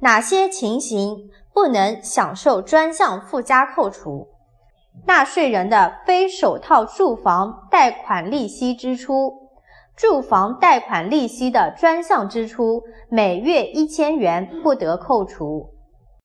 哪些情形不能享受专项附加扣除？纳税人的非首套住房贷款利息支出？住房贷款利息的专项支出每月一千元不得扣除？